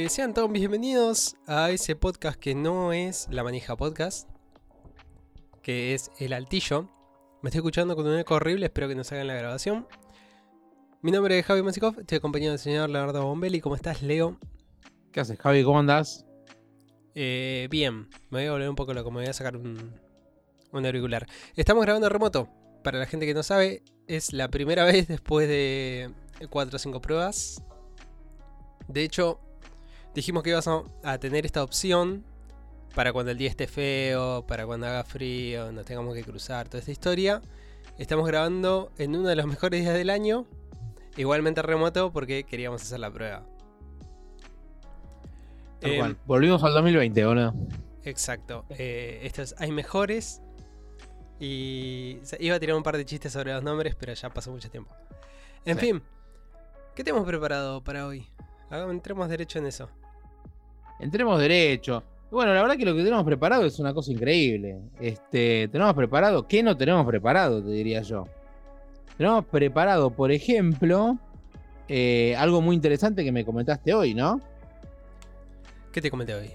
Eh, sean todos bienvenidos a ese podcast que no es La Manija Podcast, que es El Altillo. Me estoy escuchando con un eco horrible, espero que nos hagan la grabación. Mi nombre es Javi Masikov, estoy acompañado del señor Leonardo Bombelli. ¿Cómo estás, Leo? ¿Qué haces, Javi? ¿Cómo andás? Eh, bien, me voy a volver un poco loco, me voy a sacar un, un auricular. Estamos grabando remoto. Para la gente que no sabe, es la primera vez después de 4 o 5 pruebas. De hecho, dijimos que íbamos a tener esta opción para cuando el día esté feo, para cuando haga frío, nos tengamos que cruzar, toda esta historia. Estamos grabando en uno de los mejores días del año, igualmente remoto porque queríamos hacer la prueba. Tal Em, cual. Volvimos al 2020, ¿o no? Exacto. Eh, estos hay mejores. Y o sea, iba a tirar un par de chistes sobre los nombres, pero ya pasó mucho tiempo. En Sí. fin, ¿qué tenemos preparado para hoy? Hagamos, entremos derecho en eso. Entremos derecho. Bueno, la verdad que lo que tenemos preparado es una cosa increíble. Este, tenemos preparado, ¿qué no tenemos preparado? Te diría yo. Tenemos preparado, por ejemplo, eh, algo muy interesante que me comentaste hoy, ¿no? ¿Qué te comenté hoy?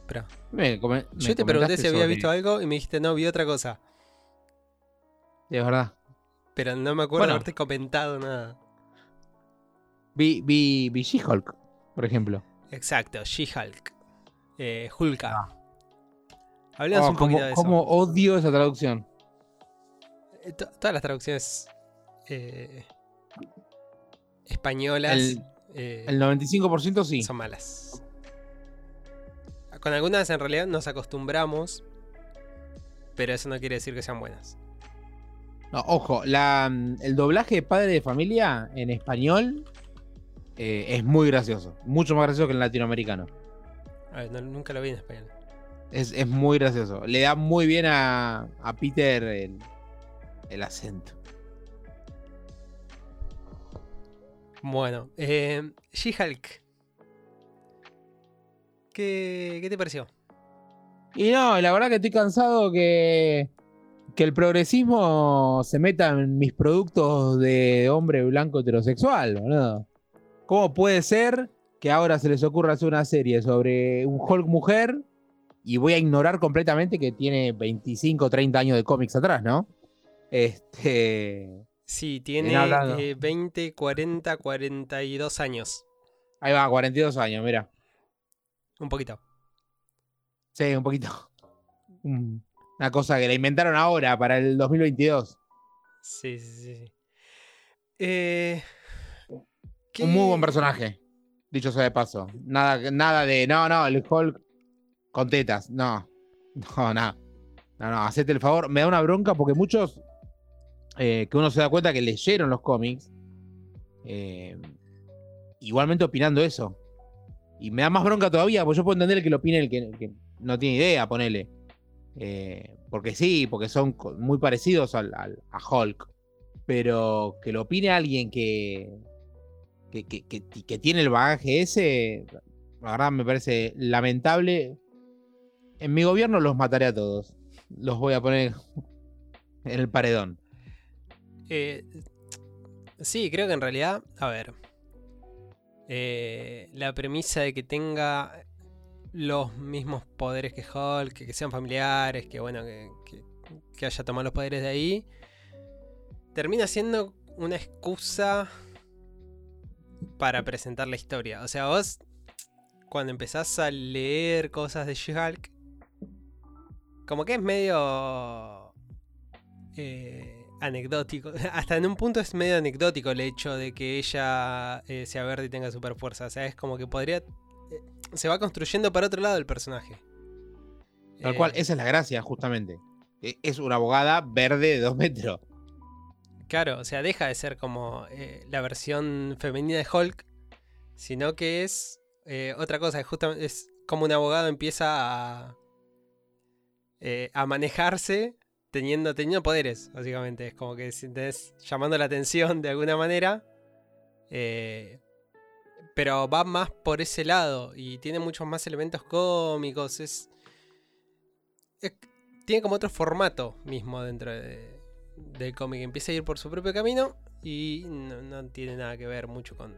Espera. Me come- me Yo te pregunté si había visto algo y me dijiste no, vi otra cosa. Es verdad. Pero no me acuerdo Bueno. haberte comentado nada. Vi, vi, vi She-Hulk, por ejemplo. Exacto, She-Hulk. Eh, Hulka. Ah. Hablemos Oh, un poquito de eso. cómo odio esa traducción. Eh, to- todas las traducciones eh, españolas El- eh, El 95% sí. son malas. Con algunas en realidad nos acostumbramos, pero eso no quiere decir que sean buenas. No, ojo, la, mm, el doblaje de padre de familia en español eh, es muy gracioso. Mucho más gracioso que el latinoamericano. A ver, no- nunca lo vi en español. Es, es muy gracioso. Le da muy bien a, a Peter el, el acento. Bueno, eh, She-Hulk. ¿Qué, ¿Qué te pareció? Y no, la verdad que estoy cansado que, que el progresismo se meta en mis productos de hombre blanco heterosexual, boludo. ¿Cómo puede ser que ahora se les ocurra hacer una serie sobre un Hulk mujer y voy a ignorar completamente que tiene 25 o 30 años de cómics atrás, ¿no? Este. Sí, tiene eh, 20, 40, 42 años. Ahí va, 42 años, mira. Un poquito. Sí, un poquito. Un- Una cosa que la inventaron ahora para el 2022. Sí, sí, sí. sí. Eh, ¿qué- Un muy buen personaje. Dicho sea de paso. Nada, nada de. No, no, el Hulk con tetas. No. No, no. No, no, hacete el favor. Me da una bronca porque muchos. eh, que uno se da cuenta que leyeron los cómics. eh, igualmente opinando eso. Y me da más bronca todavía, porque yo puedo entender que lo opine el que, el no tiene idea, ponele. Eh, porque sí, porque son muy parecidos al, al- a Hulk. Pero que lo opine alguien que, que, que- que- tiene el bagaje ese, la verdad me parece lamentable. En mi gobierno los mataré a todos. Los voy a poner en el paredón. Eh, sí, creo que en realidad, a ver, eh, la premisa de que tenga los mismos poderes que Hulk, que, que sean familiares, que bueno, que, que- que haya tomado los poderes de ahí, termina siendo una excusa para presentar la historia. O sea, vos cuando empezás a leer cosas de She-Hulk, como que es medio eh, anecdótico. Hasta en un punto es medio anecdótico el hecho de que ella eh, sea verde y tenga super fuerza. O sea, es como que podría. eh, se va construyendo para otro lado el personaje. Tal Eh, cual, esa es la gracia, justamente. E- Es una abogada verde de dos metros. Claro, o sea, deja de ser como eh, la versión femenina de Hulk, sino que es eh, otra cosa. Es, justamente, como un abogado empieza a, eh, manejarse teniendo, poderes, básicamente. Es como que tenés llamando la atención de alguna manera. pero va más por ese lado y tiene muchos más elementos cómicos. Es- tiene como otro formato mismo dentro de, del cómic. Empieza a ir por su propio camino y no, tiene nada que ver mucho con,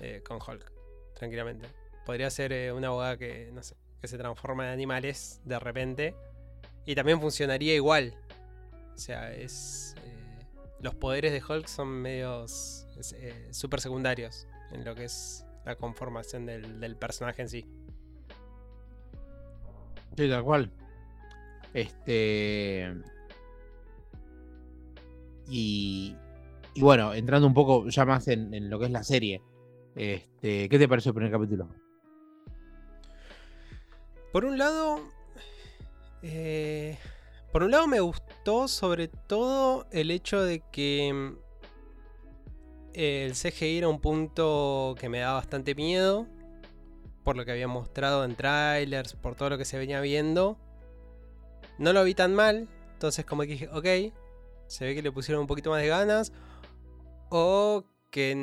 eh, con Hulk, tranquilamente. Podría ser eh, una abogada que, no sé, que se transforma en animales de repente. Y también funcionaría igual. O sea, es. eh, los poderes de Hulk son medios. super secundarios en lo que es la conformación del, del personaje en sí. Sí, tal cual. Este. Y. Y bueno, entrando un poco ya más en, lo que es la serie. Este, ¿Qué te pareció el primer capítulo? Por un lado. eh, por un lado me gustó sobre todo el hecho de que mm, el CGI era un punto que me daba bastante miedo. Por lo que había mostrado en trailers, por todo lo que se venía viendo. No lo vi tan mal. Entonces como que dije, ok. Se ve que le pusieron un poquito más de ganas. O que...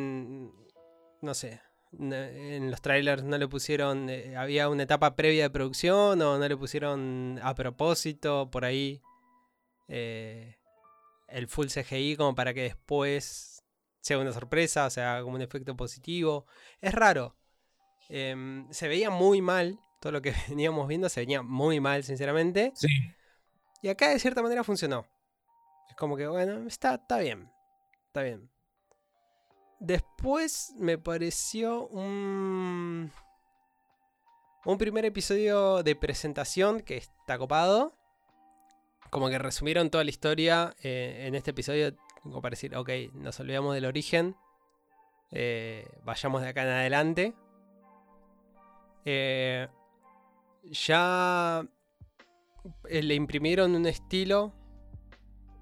No sé. En los trailers no le pusieron... eh, había una etapa previa de producción. O no le pusieron a propósito por ahí. eh, el full CGI como para que después sea una sorpresa. O sea, como un efecto positivo. Es raro. Em, se veía muy mal. Todo lo que veníamos viendo se veía muy mal, sinceramente. Sí. Y acá de cierta manera funcionó. Es como que, bueno, está, está bien. Está bien. Después me pareció un. Un primer episodio de presentación que está copado. Como que resumieron toda la historia eh, en este episodio. Como para decir, ok, nos olvidamos del origen. eh, vayamos de acá en adelante. Eh, ya le imprimieron un estilo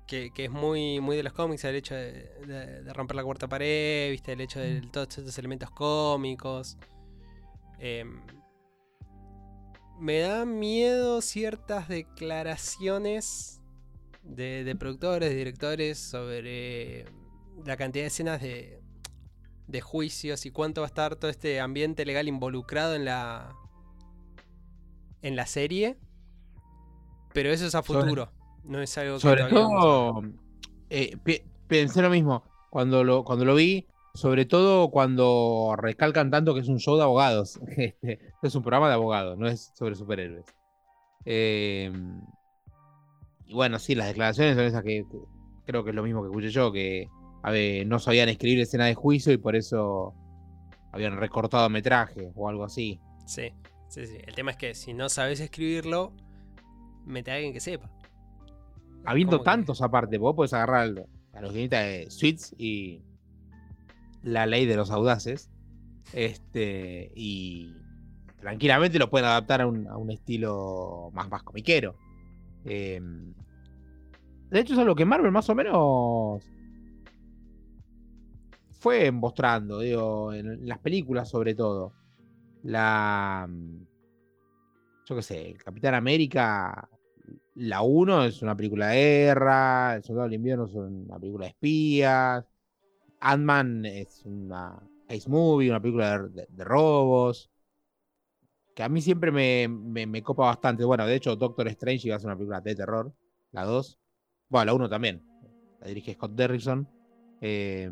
que, que es muy, muy de los cómics, el hecho de, de- de romper la cuarta pared, ¿viste? el hecho de todos estos elementos cómicos. Em, me da miedo ciertas declaraciones de, de productores, de directores sobre la cantidad de escenas de, de juicios y cuánto va a estar todo este ambiente legal involucrado en la en la serie. Pero eso es a futuro. No es algo que Sobre todo, eh, pensé lo mismo cuando lo, cuando lo vi, sobre todo cuando recalcan tanto que es un show de abogados. Este, es un programa de abogados, no es sobre superhéroes. Eh, y bueno, sí, las declaraciones son esas que, que creo que es lo mismo que escuché yo, que a ver, no sabían escribir escena de juicio y por eso habían recortado metraje o algo así. Sí, sí, sí. El tema es que si no sabes escribirlo, mete a alguien que sepa. Habiendo que- tantos aparte, vos podés agarrar a los guionistas de Suits y la ley de los audaces. Este, y tranquilamente lo pueden adaptar a un, a un estilo más, más comiquero. Eh, de hecho, es algo que Marvel más o menos fue mostrando, digo, en las películas sobre todo. La. Yo qué sé, el Capitán América la 1 es una película de guerra, El Soldado del Invierno es una película de espías, Ant-Man es una case movie, una película de, robos, que a mí siempre me, me- copa bastante. Bueno, de hecho, Doctor Strange iba a ser una película de terror, la 2. Bueno, la 1 también, la dirige Scott Derrickson. Eh,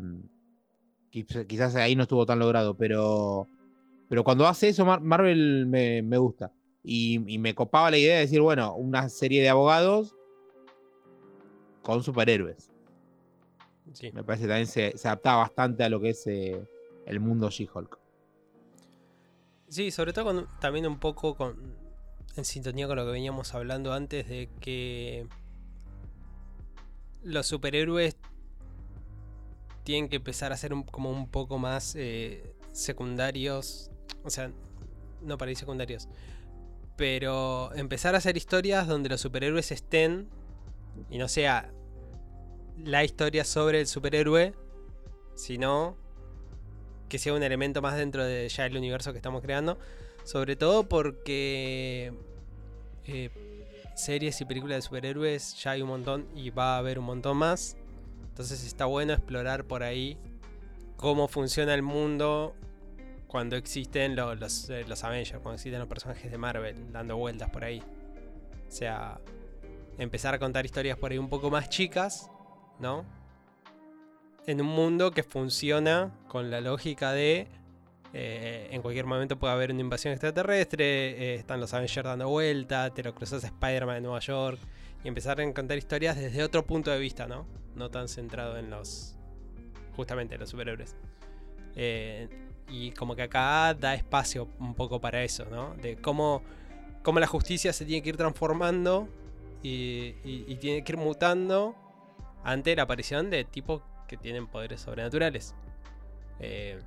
quiz- quizás ahí no estuvo tan logrado, pero, pero cuando hace eso, Mar- Marvel me, me gusta. Y, y me copaba la idea de decir, bueno, una serie de abogados con superhéroes. Sí. Me parece que también se, se adaptaba bastante a lo que es eh, el mundo She-Hulk. Sí, sobre todo con- también un poco con, en sintonía con lo que veníamos hablando antes de que los superhéroes tienen que empezar a ser un- como un poco más eh, secundarios, o sea, no para ir secundarios, pero empezar a hacer historias donde los superhéroes estén y no sea la historia sobre el superhéroe, sino que sea un elemento más dentro de ya el universo que estamos creando. Sobre todo porque eh, series y películas de superhéroes ya hay un montón y va a haber un montón más. Entonces está bueno explorar por ahí cómo funciona el mundo cuando existen lo- los, eh, los Avengers, cuando existen los personajes de Marvel dando vueltas por ahí. O sea, empezar a contar historias por ahí un poco más chicas, ¿no? En un mundo que funciona con la lógica de Eh, en cualquier momento puede haber una invasión extraterrestre, eh, están los Avengers dando vuelta, te lo cruzas a Spider-Man en Nueva York y empezar a contar historias desde otro punto de vista, ¿no? No tan centrado en los. justamente en los superhéroes. Eh, y como que acá da espacio un poco para eso, ¿no? De cómo, cómo la justicia se tiene que ir transformando y, tiene que ir mutando ante la aparición de tipos que tienen poderes sobrenaturales. Eh,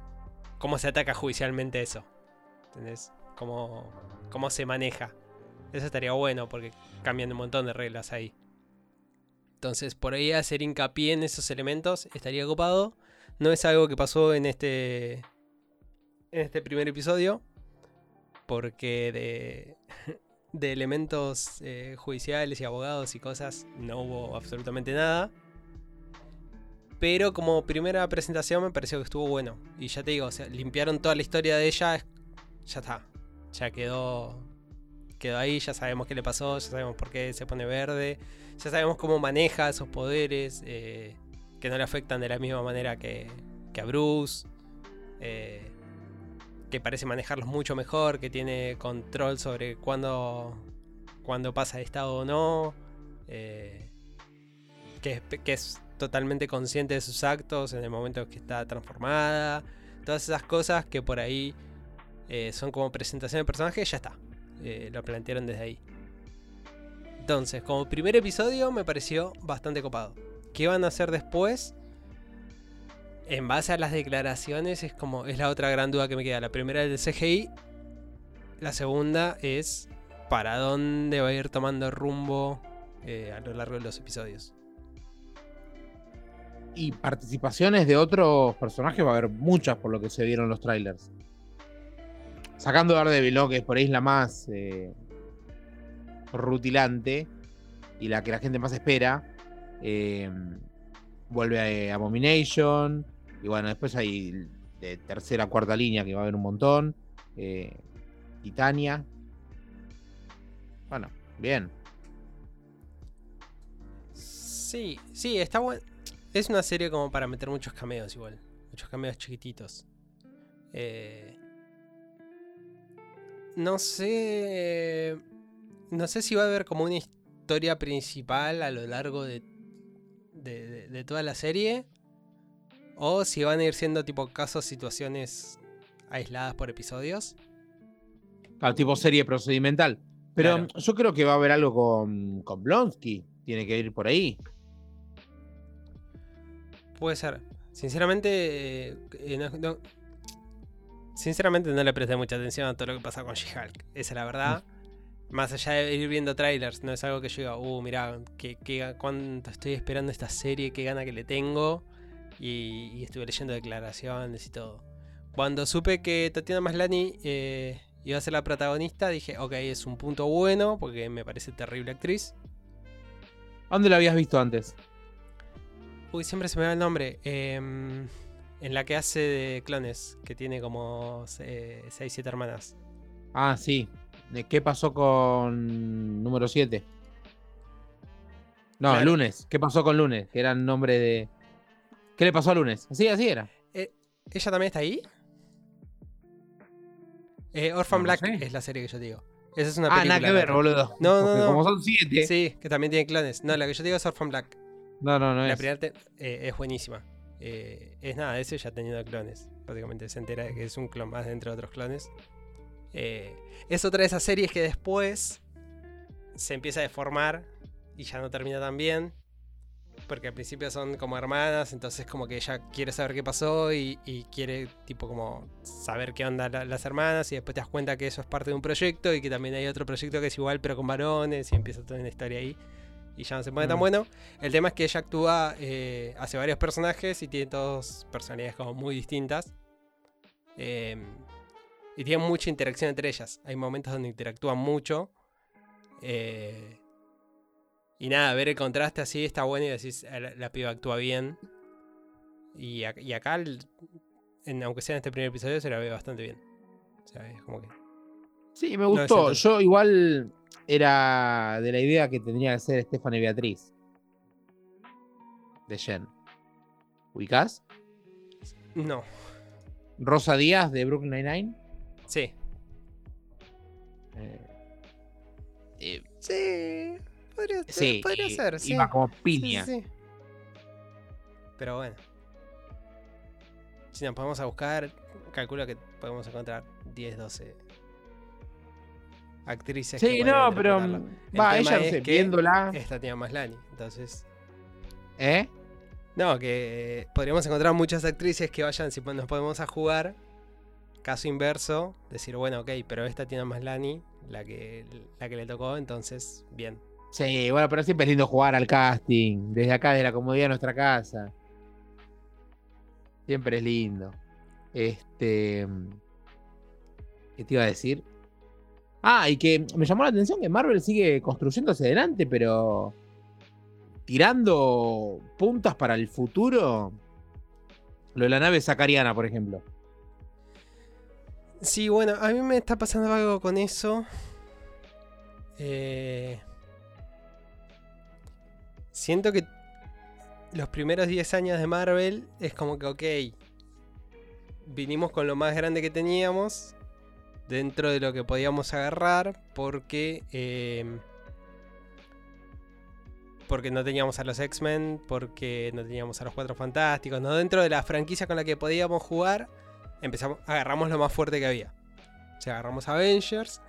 ¿Cómo se ataca judicialmente eso? ¿Entendés? ¿Cómo, ¿Cómo se maneja? Eso estaría bueno porque cambian un montón de reglas ahí. Entonces, por ahí hacer hincapié en esos elementos estaría ocupado. No es algo que pasó en este. En este primer episodio. Porque de. Elementos eh, judiciales y abogados y cosas no hubo absolutamente nada. Pero como primera presentación me pareció que estuvo bueno. Y ya te digo, o sea, limpiaron toda la historia de ella. Ya está. Ya quedó. Quedó ahí, ya sabemos qué le pasó, ya sabemos por qué se pone verde. Ya sabemos cómo maneja esos poderes. Eh, que no le afectan de la misma manera que, que a Bruce. Eh, que parece manejarlos mucho mejor. Que tiene control sobre cuándo, cuándo pasa de estado o no. Eh, que, es totalmente consciente de sus actos en el momento que está transformada. Todas esas cosas que por ahí eh, son como presentación de personaje, ya está. Eh, lo plantearon desde ahí. Entonces, como primer episodio me pareció bastante copado. ¿Qué van a hacer después? En base a las declaraciones es como es la otra gran duda que me queda. La primera es del CGI. La segunda es para dónde va a ir tomando rumbo eh, a lo largo de los episodios y participaciones de otros personajes va a haber muchas por lo que se vieron los trailers. Sacando Daredevil, ¿no? que es por ahí la más eh, rutilante y la que la gente más espera. Eh, vuelve a Abomination. Y bueno, después hay de tercera, cuarta línea que va a haber un montón. Titania. Bueno, bien. Sí, sí, está bueno. Es una serie como para meter muchos cameos igual. Muchos cameos chiquititos. Eh, no sé. No sé si va a haber como una historia principal a lo largo de, de, toda la serie. O si van a ir siendo tipo casos, situaciones aisladas por episodios. Al tipo serie procedimental. Pero yo creo que va a haber algo con, con Blonsky. Tiene que ir por ahí. Puede ser. Sinceramente, eh, no, sinceramente no le presté mucha atención a todo lo que pasa con She-Hulk. Esa es la verdad. Mm. Más allá de ir viendo trailers, no es algo que yo diga, uh, mira, que, cuánto estoy esperando esta serie, qué gana que le tengo. Y, estuve leyendo declaraciones y todo. Cuando supe que Tatiana Maslani eh, iba a ser la protagonista, dije, ok, es un punto bueno, porque me parece terrible actriz. ¿Dónde la habías visto antes? Uy, siempre se me va el nombre. Em, en la que hace de clones, que tiene como 6, 7 hermanas. Ah, sí. ¿Qué pasó con número 7? No, lunes. ¿Qué pasó con lunes? Que era el nombre de. ¿Qué le pasó a lunes? Sí, así era. Eh, ¿Ella también está ahí? Eh, Orphan Black es la serie que yo digo. Esa es una película. Ah, nada que ver, boludo. No, no, no. Como son 7. Sí, que también tiene clones. No, la que yo digo es Orphan Black. No, no, no la primera eh, es buenísima. Eh, es nada, ese ya teniendo clones. Básicamente se entera de que es un clon más dentro de otros clones. Eh, es otra de esas series que después se empieza a deformar y ya no termina tan bien. Porque al principio son como hermanas, entonces como que ella quiere saber qué pasó y, quiere tipo como saber qué onda las hermanas y después te das cuenta que eso es parte de un proyecto y que también hay otro proyecto que es igual pero con varones y empieza toda una historia ahí y ya no se pone tan mm. bueno. El tema es que ella actúa, eh, hace varios personajes y tiene dos personalidades como muy distintas. Em, y tiene mucha interacción entre ellas. Hay momentos donde interactúan mucho. Eh, y nada, ver el contraste así está bueno y decís, ah, la, piba actúa bien. Y, acá, aunque sea en este primer episodio, se la ve bastante bien. O sea, es como que... Sí, me gustó. Yo igual era de la idea que tendría que ser Stephanie Beatriz. De Jen. ¿Ubicás? No. Rosa Díaz de Brooklyn Nine-Nine. Sí. Eh, eh, Sí. Podría, sí, podría y- ser, sí. Iba como Sí, piña. sí, sí. Pero bueno. Si nos podemos a buscar, calculo que podemos encontrar 10, 12 actrices. que Sí, podrían no, pero. El Va, tema ella, es sé, que viéndola. Esta tiene más Lani, entonces. ¿Eh? No, que podríamos encontrar muchas actrices que vayan, si nos podemos a jugar. Caso inverso, decir, bueno, ok, pero esta tiene más Lani, la que, la que le tocó, entonces, bien. Sí, bueno, pero siempre es lindo jugar al casting. Desde acá, desde la comodidad de nuestra casa. Siempre es lindo. Este. ¿Qué te iba a decir? Ah, y que me llamó la atención que Marvel sigue construyendo hacia adelante, pero. Tirando puntas para el futuro. Lo de la nave sacariana, por ejemplo. Sí, bueno, a mí me está pasando algo con eso. Eh, siento que los primeros 10 años de Marvel es como que, ok, vinimos con lo más grande que teníamos dentro de lo que podíamos agarrar porque... eh, porque no teníamos a los X-Men, porque no teníamos a los Cuatro Fantásticos, no dentro de la franquicia con la que podíamos jugar, empezamos, agarramos lo más fuerte que había. O sea, agarramos Avengers.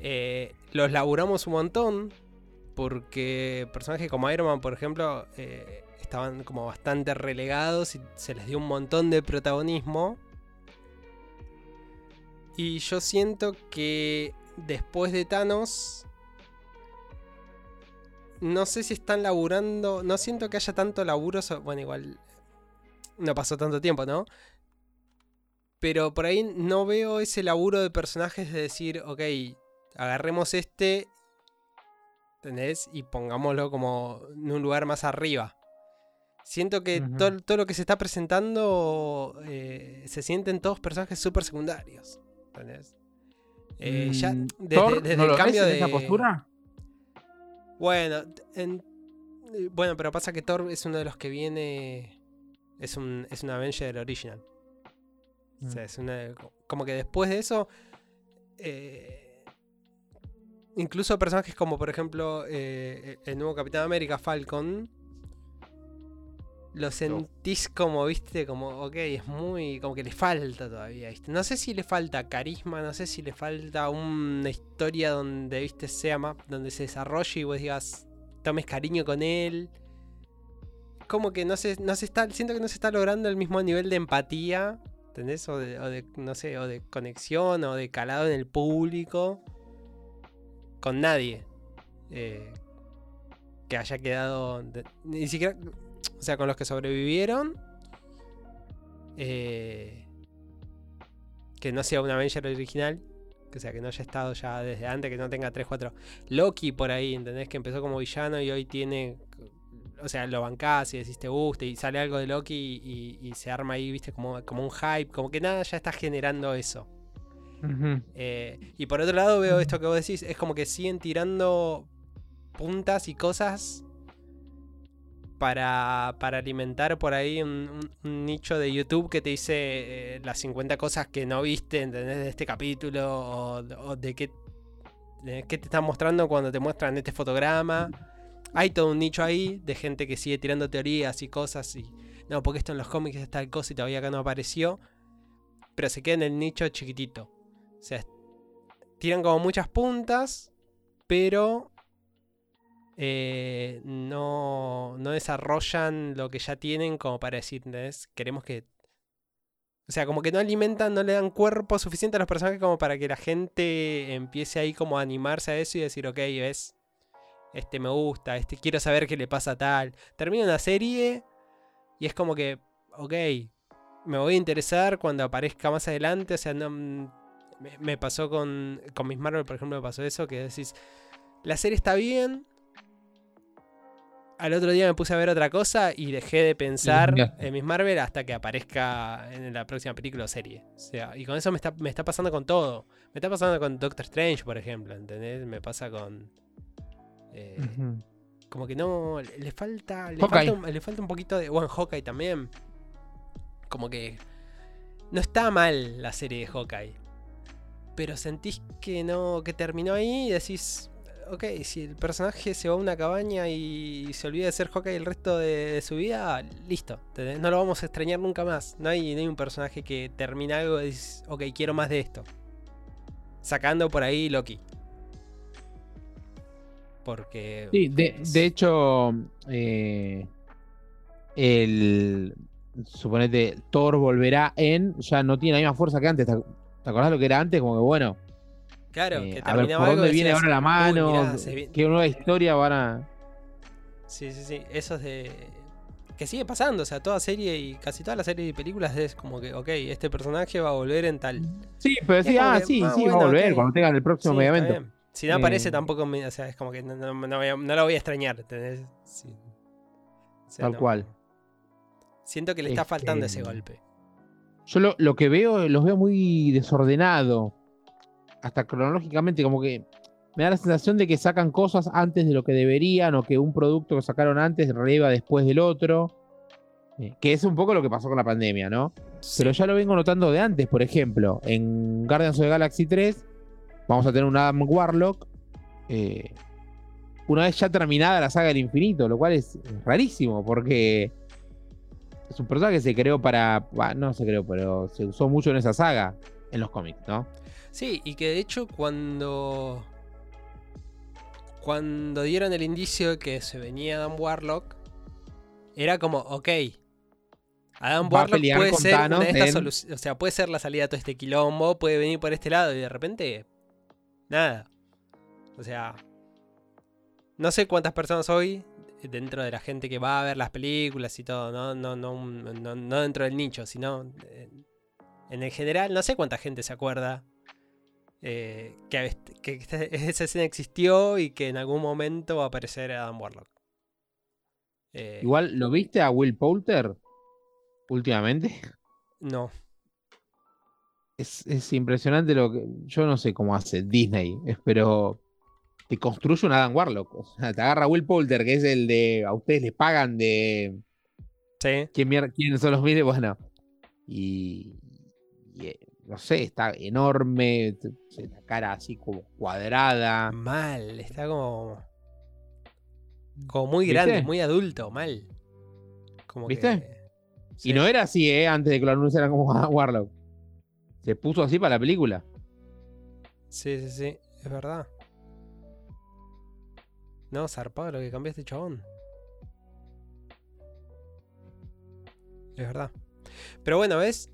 eh, los laburamos un montón. Porque personajes como Iron Man, por ejemplo, eh, estaban como bastante relegados y se les dio un montón de protagonismo. Y yo siento que después de Thanos. No sé si están laburando. No siento que haya tanto laburo. Bueno, igual. No pasó tanto tiempo, ¿no? Pero por ahí no veo ese laburo de personajes de decir, ok, agarremos este, ¿entendés? Y pongámoslo como en un lugar más arriba. Siento que todo, todo lo que se está presentando eh, se sienten todos personajes súper secundarios. ¿Entendés? Eh, ya Mm, desde, ¿Thor desde no el lo cambio de. esa postura? Bueno, en- eh, bueno, pero pasa que Thor es uno de los que viene. Es un, es un Avenger original. O sea, Mm. es una. Como que después de eso. eh, incluso personajes como, por ejemplo, eh, el nuevo Capitán América, Falcon. Lo sentís como, viste, como, ok, es muy. como que le falta todavía, ¿viste? No sé si le falta carisma, no sé si le falta una historia donde, viste, sea más. donde se desarrolle y vos digas. tomes cariño con él. Como que no se, no se está. Siento que no se está logrando el mismo nivel de empatía. ¿Entendés? O de, o de, no sé, o de conexión o de calado en el público. Con nadie. eh, que haya quedado. de- ni siquiera. O sea, con los que sobrevivieron. eh, que no sea un Avenger original. Que sea, que no haya estado ya desde antes, que no tenga 3, 4. Loki por ahí, ¿entendés? Que empezó como villano y hoy tiene. O sea, lo bancás y decís te y sale algo de Loki y se arma ahí, viste, como, como un hype. Como que nada ya está generando eso. Eh, y por otro lado veo esto que vos decís, es como que siguen tirando puntas y cosas para, para alimentar por ahí un, nicho de YouTube que te dice eh, las 50 cosas que no viste, ¿entendés? De este capítulo o, de qué, qué te están mostrando cuando te muestran este fotograma. Hay todo un nicho ahí de gente que sigue tirando teorías y cosas y... No, porque esto en los cómics es tal cosa y todavía acá no apareció. Pero se queda en el nicho chiquitito. O sea, tiran como muchas puntas, pero eh, no, no desarrollan lo que ya tienen como para decir, ¿entendés? Queremos que... O sea, como que no alimentan, no le dan cuerpo suficiente a los personajes como para que la gente empiece ahí como a animarse a eso y decir, ok, ves, este me gusta, este quiero saber qué le pasa a tal. Termina una serie y es como que, ok, me voy a interesar cuando aparezca más adelante, o sea, no... Me, me pasó con, con Miss Marvel, por ejemplo, me pasó eso, que decís, la serie está bien. Al otro día me puse a ver otra cosa y dejé de pensar en Miss Marvel hasta que aparezca en la próxima película o serie. O sea, y con eso me está, me está pasando con todo. Me está pasando con Doctor Strange, por ejemplo, ¿entendés? Me pasa con... eh, como que no, le falta, le Hawkeye. falta, un, le falta un poquito de... Bueno, Hawkeye también. Como que no está mal la serie de Hawkeye. Pero sentís que no, que terminó ahí y decís, ok, si el personaje se va a una cabaña y se olvida de ser Hawkeye el resto de, su vida, listo. No lo vamos a extrañar nunca más. No hay, no hay un personaje que termina algo y dices, ok, quiero más de esto. Sacando por ahí Loki. Porque. Sí, de, hecho, eh, el. Suponete, Thor volverá en. Ya no tiene la misma fuerza que antes. ¿Te, acordás lo que era antes? Como que bueno. Claro, eh, que a ver, ¿por dónde viene ahora la mano? ¿Qué nueva historia van a.? Sí, sí, sí. Eso es de. Que sigue pasando, o sea, toda serie y casi toda la serie de películas es como que, ok, este personaje va a volver en tal. Sí, pero sí, ah, sí, ah, sí, va a volver cuando tengan el próximo sí, Si no aparece eh, tampoco, o sea, es como que no, no, lo voy a extrañar, ¿entendés? Tal cual. Siento que le está faltando ese golpe. Yo lo, que veo, los veo muy desordenado. Hasta cronológicamente, como que me da la sensación de que sacan cosas antes de lo que deberían o que un producto que sacaron antes releva después del otro. Eh, que es un poco lo que pasó con la pandemia, ¿no? Pero ya lo vengo notando de antes, por ejemplo, en Guardians of the Galaxy 3 vamos a tener un Adam Warlock eh, una vez ya terminada la saga del infinito, lo cual es rarísimo porque es un personaje que se creó para. no se creó, pero se usó mucho en esa saga, en los cómics, ¿no? Sí, y que de hecho cuando. Cuando dieron el indicio de que se venía Adam Warlock, era como, ok. Adam Warlock puede ser una de estas O sea, puede ser la salida de todo este quilombo, puede venir por este lado y de repente. Nada. O sea. No sé cuántas personas hoy dentro de la gente que va a ver las películas y todo, no, no, no, no, dentro del nicho, sino en el general, no sé cuánta gente se acuerda eh, que, que, esa escena existió y que en algún momento va a aparecer Adam Warlock. Eh, Igual, ¿lo viste a Will Poulter últimamente? No. Es, es impresionante lo que. Yo no sé cómo hace Disney, pero te construye un Adam Warlock. O sea, te agarra Will Poulter, que es el de. A ustedes les pagan de. Sí. ¿Quién, son los miles? Bueno. Y, eh, no sé, está enorme. La cara así como cuadrada. Mal, está como. Como muy grande, muy adulto, mal. Como ¿Viste? Y no era así, ¿eh? Antes de que lo anunciaran como Adam Warlock. Se puso así para la película. Sí, sí, sí, es verdad. No, zarpado lo que cambiaste, chabón. Es verdad. Pero bueno, ¿ves?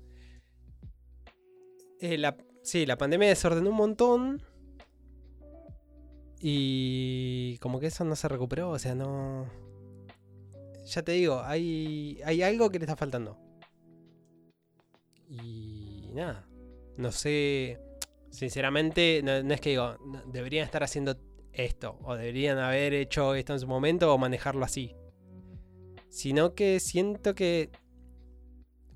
Eh, la, sí, la pandemia desordenó un montón. Y como que eso no se recuperó, o sea, no... Ya te digo, hay, hay algo que le está faltando. Y nada, no sé, sinceramente, no, es que digo, deberían estar haciendo esto, o deberían haber hecho esto en su momento, o manejarlo así. Sino que siento que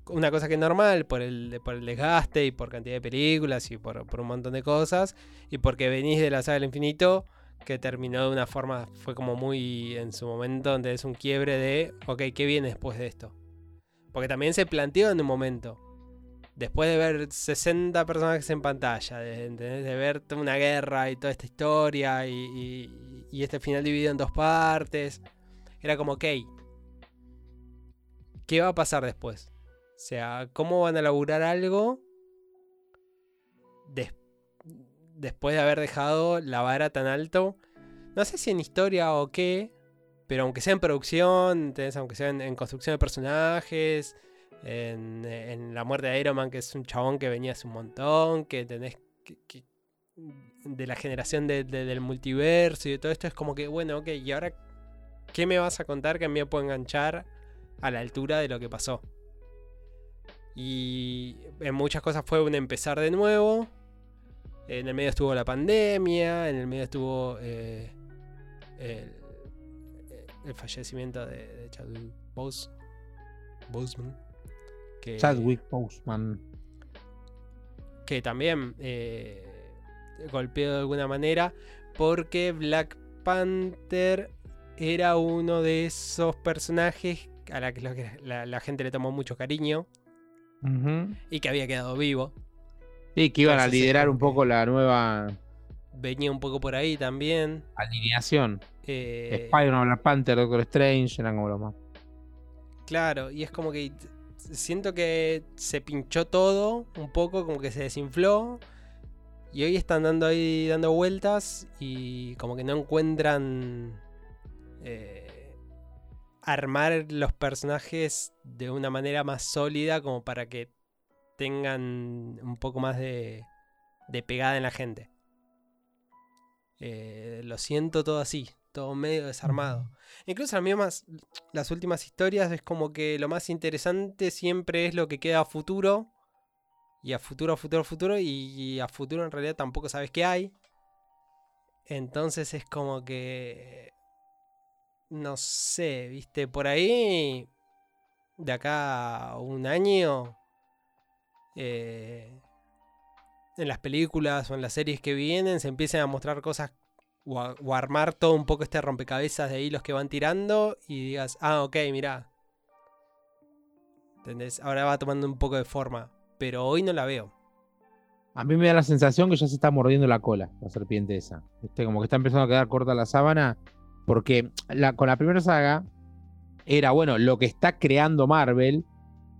una cosa que es normal por el, por el desgaste y por cantidad de películas y por, un montón de cosas, y porque venís de la saga del infinito, que terminó de una forma, fue como muy en su momento, donde es un quiebre de, ok, ¿qué viene después de esto? Porque también se planteó en un momento después de ver 60 personajes en pantalla, de, de, ver una guerra y toda esta historia y, este final dividido en dos partes, era como, ok, ¿qué va a pasar después? O sea, ¿cómo van a laburar algo después de haber dejado la vara tan alto? No sé si en historia o qué, pero aunque sea en producción, aunque sea en construcción de personajes, en, La muerte de Iron Man, que es un chabón que venía hace un montón, que tenés de la generación del multiverso y de todo esto, es como que, bueno, ok, ¿y ahora qué me vas a contar que a mí me puede enganchar a la altura de lo que pasó? Y en muchas cosas fue un empezar de nuevo. En el medio estuvo la pandemia, en el medio estuvo eh, el, fallecimiento de, de Chadwick Boseman. Chadwick Boseman. Que también eh, golpeó de alguna manera. Porque Black Panther era uno de esos personajes a la que la, gente le tomó mucho cariño. Y que había quedado vivo. Sí, que iban a Entonces liderar un poco que- la nueva Venía un poco por ahí también. alineación. eh, Spider-Man, Black Panther, Doctor Strange, eran como los más. Claro, y es como que siento que se pinchó todo un poco, como que se desinfló. Y hoy están dando ahí, dando vueltas y como que no encuentran eh, armar los personajes de una manera más sólida como para que tengan un poco más de, de pegada en la gente. Eh, lo siento todo así, todo medio desarmado. Incluso las mismas, las últimas historias es como que lo más interesante siempre es lo que queda a futuro. Y a futuro, a futuro, a futuro. Y, y a futuro en realidad tampoco sabes qué hay. Entonces es como que... No sé, viste, por ahí... De acá a un año... eh, en las películas o en las series que vienen se empiezan a mostrar cosas o, armar todo un poco este rompecabezas de hilos que van tirando y digas, ah, ok, mirá. ¿Entendés? Ahora va tomando un poco de forma, pero hoy no la veo. A mí me da la sensación que ya se está mordiendo la cola, la serpiente esa. ¿Viste? Como que está empezando a quedar corta la sábana. Porque la- con la primera saga era, bueno, lo que está creando Marvel,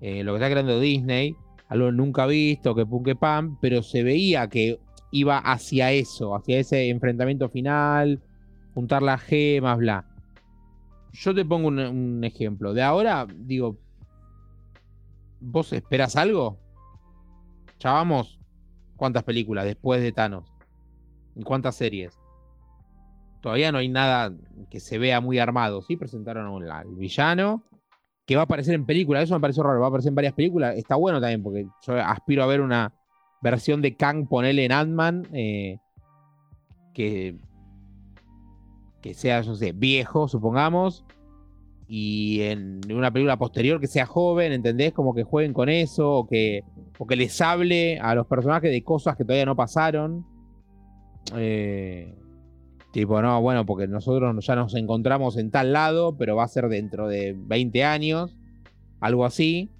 eh, lo que está creando Disney, algo nunca visto, que pum que pam, pero se veía que iba hacia eso, hacia ese enfrentamiento final, juntar las gemas, bla. Yo te pongo un, ejemplo. De ahora, digo, ¿vos esperas algo? Ya vamos ¿Cuántas películas después de Thanos? ¿Y cuántas series? Todavía no hay nada que se vea muy armado. Sí, presentaron al villano que va a aparecer en películas. Eso me pareció raro. Va a aparecer en varias películas. Está bueno también porque yo aspiro a ver una versión de Kang, ponele en Ant-Man, eh, que, que sea, yo sé, viejo, supongamos. Y en una película posterior que sea joven, ¿entendés? Como que jueguen con eso, o que, o que les hable a los personajes de cosas que todavía no pasaron. Eh, tipo, no, bueno, porque nosotros ya nos encontramos en tal lado, pero va a ser dentro de 20 años, algo así.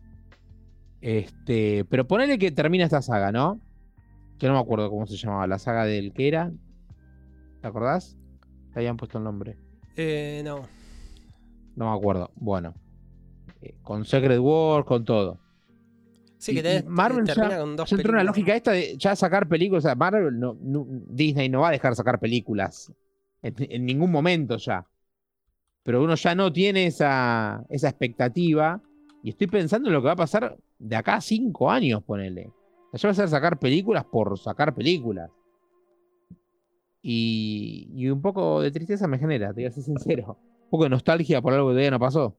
Este, pero ponele que termina esta saga, ¿no? Que no me acuerdo cómo se llamaba, la saga del que era. ¿Te acordás? Le habían puesto el nombre. Eh, no. No me acuerdo. Bueno. Eh, con Secret War, con todo. Sí, que tenés, Marvel ya- con dos Ya entró películas. lógica esta de ya sacar películas. O sea, Marvel, no, no- Disney no va a dejar sacar películas. En, en ningún momento ya. Pero uno ya no tiene esa, esa expectativa. Y estoy pensando en lo que va a pasar de acá a cinco años, ponele. O sea, ya va a ser sacar películas por sacar películas. Y, y un poco de tristeza me genera, te voy a ser sincero. Un poco de nostalgia por algo que todavía no pasó.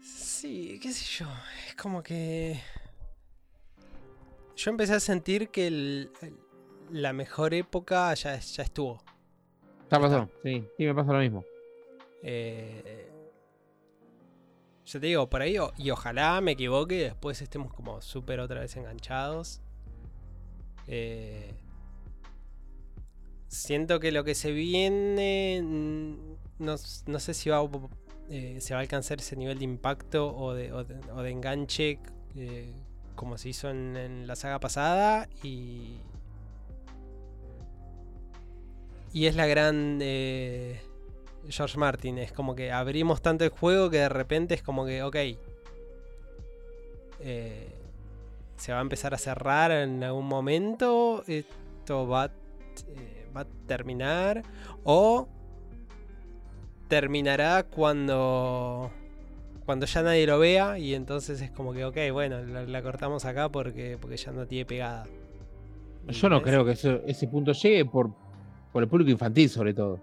Sí, qué sé yo. Es como que. Yo empecé a sentir que el- el- la mejor época ya, ya estuvo. ¿Ya Ya pasó? Sí, sí, me pasa lo mismo. Eh, yo te digo, por ahí, y ojalá me equivoque y después estemos como súper otra vez enganchados. Eh, siento que lo que se viene, mm, no, no sé si va, eh, se va a alcanzar ese nivel de impacto o de, o de- enganche eh, como se hizo en, la saga pasada. Y, y es la gran... George Martin. Es como que abrimos tanto el juego que de repente es como que, ok. eh, se va a empezar a cerrar en algún momento. Esto va, eh, va a terminar. O terminará cuando. Cuando ya nadie lo vea. Y entonces es como que, ok, bueno, la, la cortamos acá porque, porque ya no tiene pegada. Yo no creo que eso- ese punto llegue por, por el público infantil, sobre todo.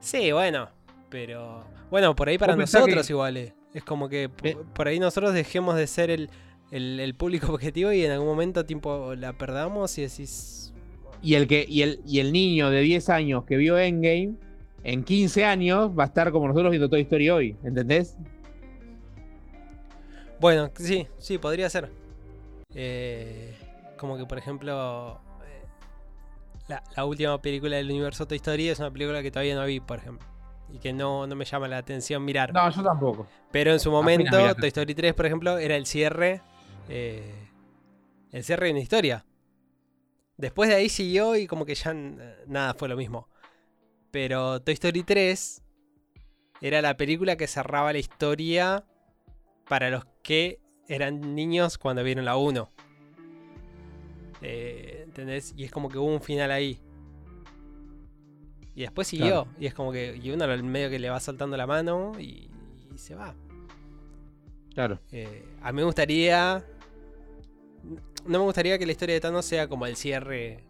Sí, bueno, pero bueno, por ahí para nosotros que- igual eh. es como que Eh. por ahí nosotros dejemos de ser el, el- el público objetivo y en algún momento tipo la perdamos y decís, Y el, que, y, el, y el niño de 10 años que vio Endgame, en 15 años va a estar como nosotros viendo Toy Story hoy, ¿entendés? bueno, sí, sí, podría ser. Eh, como que por ejemplo la, la última película del universo Toy Story es una película que todavía no vi, por ejemplo. y que no, no me llama la atención mirar. No, yo tampoco. Pero en su momento. Toy Story 3, por ejemplo, era el cierre. eh, el cierre de una historia. Después de ahí siguió y como que ya nada fue lo mismo. Pero Toy Story 3 era la película que cerraba la historia para los que eran niños cuando vieron la 1. ¿Entendés? Y es como que hubo un final ahí. Y después siguió. Y es como que. Y uno al medio que le va soltando la mano y, y se va. Claro. Eh, a mí me gustaría. No me gustaría que la historia de Thanos sea como el cierre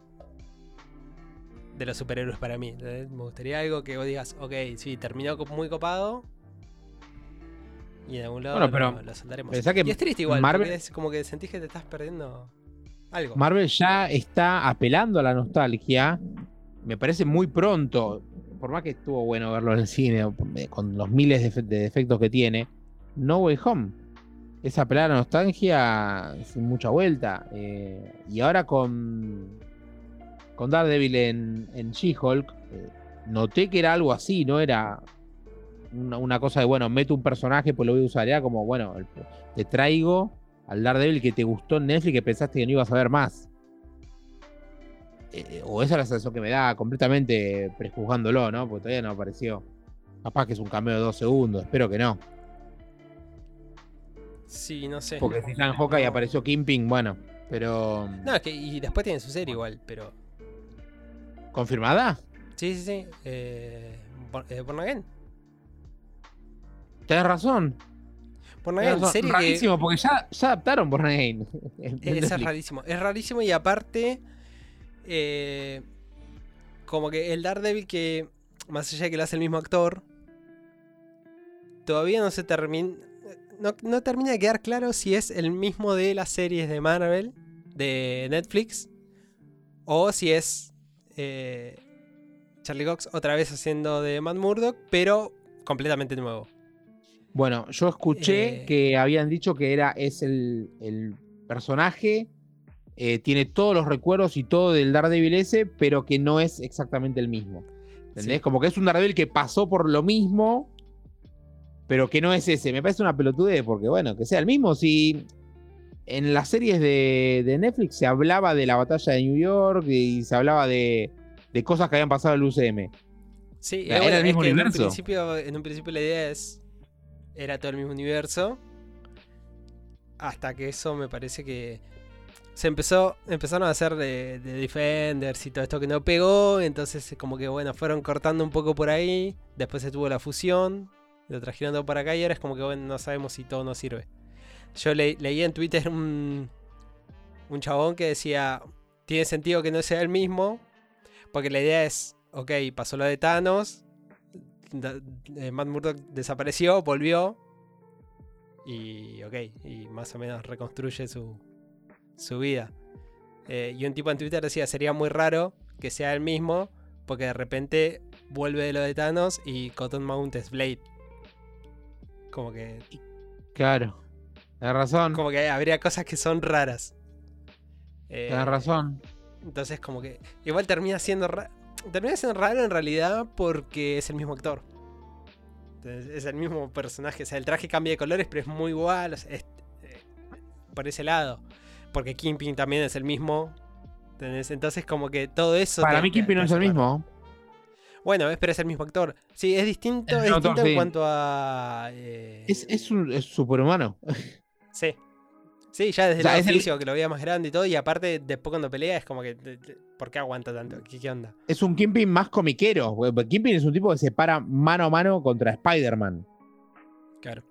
de los superhéroes para mí. ¿entendés? Me gustaría algo que vos digas, ok, sí, terminó muy copado. Y en algún lado Bueno, pero lo, lo soltaremos. que y es triste igual, Marvel- porque es como que sentís que te estás perdiendo Marvel ya está apelando a la nostalgia. Me parece muy pronto. Por más que estuvo bueno verlo en el cine, eh, con los miles de, efe- de defectos que tiene. No Way Home. Es apelar a la nostalgia sin mucha vuelta. Eh, y ahora con, con Daredevil en, en She-Hulk, eh, noté que era algo así, no era una, una cosa de, bueno, meto un personaje, pues lo voy a usar. Era como, bueno, te traigo al Daredevil que te gustó en Netflix que pensaste que no ibas a ver más. Eh, o esa es la sensación que me da completamente prejuzgándolo, ¿no? Porque todavía no apareció. Capaz que es un cameo de dos segundos, espero que no. Sí, no sé. Porque si está en Hawkeye y apareció Kimping, bueno, pero. No, es que y después tiene su serie igual, pero. ¿Confirmada? Sí, sí, sí. Eh, Born eh, Born Again. Tenés razón. Born tenés Again, razón. serie que. Rarísimo, porque ya, ya adaptaron Born Again. en Es, es rarísimo. Es rarísimo y aparte. eh, como que el Daredevil que. Más allá de que lo hace el mismo actor. Todavía no se termina. No, no termina de quedar claro si es el mismo de las series de Marvel. De Netflix. O si es. eh, Charlie Cox otra vez haciendo de Matt Murdock. Pero completamente nuevo. Bueno, yo escuché Eh. que habían dicho que era, es el, el personaje, eh, tiene todos los recuerdos y todo del Daredevil ese, pero que no es exactamente el mismo. ¿Entendés? Sí. Como que es un Daredevil que pasó por lo mismo, pero que no es ese. Me parece una pelotudez, porque bueno, que sea el mismo. Si en las series de, de Netflix se hablaba de la batalla de New York y se hablaba de, de cosas que habían pasado en el UCM. Sí, Era eh, bueno, el mismo es que universo. En un, principio, en un principio la idea es. Era todo el mismo universo. Hasta que eso me parece que. Se empezó. Empezaron a hacer de, de Defenders y todo esto que no pegó. Entonces, como que bueno, fueron cortando un poco por ahí. Después se tuvo la fusión. Lo trajeron todo para acá y ahora es como que bueno, no sabemos si todo nos sirve. Yo le- leí en Twitter un. Un chabón que decía. Tiene sentido que no sea el mismo. Porque la idea es. Ok, pasó lo de Thanos. Da- eh, Matt Murdock desapareció, volvió. Y ok, y más o menos reconstruye su, su vida. Eh, y un tipo en Twitter decía, sería muy raro que sea el mismo, porque de repente vuelve de lo de Thanos y Cotton Mount es Blade. Como que, Claro. Tenés razón. como que habría cosas que son raras. Eh, Tenés razón. Entonces como que igual termina siendo ra- termina siendo raro en realidad porque es el mismo actor. Entonces, es el mismo personaje, o sea, el traje cambia de colores, pero es muy igual, o sea, es- eh, por ese lado. Porque Kingpin también es el mismo. ¿entendés? Entonces como que todo eso... Para mí te no es el raro. mismo. Bueno, es- pero es el mismo actor. Sí, es distinto, es distinto en sí. cuanto a... eh, Es, es un es superhumano. Sí. Sí, ya desde O sea, el oficio que lo veía más grande y todo, y aparte después cuando pelea es como que... ¿Por qué aguanta tanto? ¿Qué, qué onda? Es un Kimping más comiquero. porque Kimping es un tipo que se para mano a mano contra Spider-Man. Claro.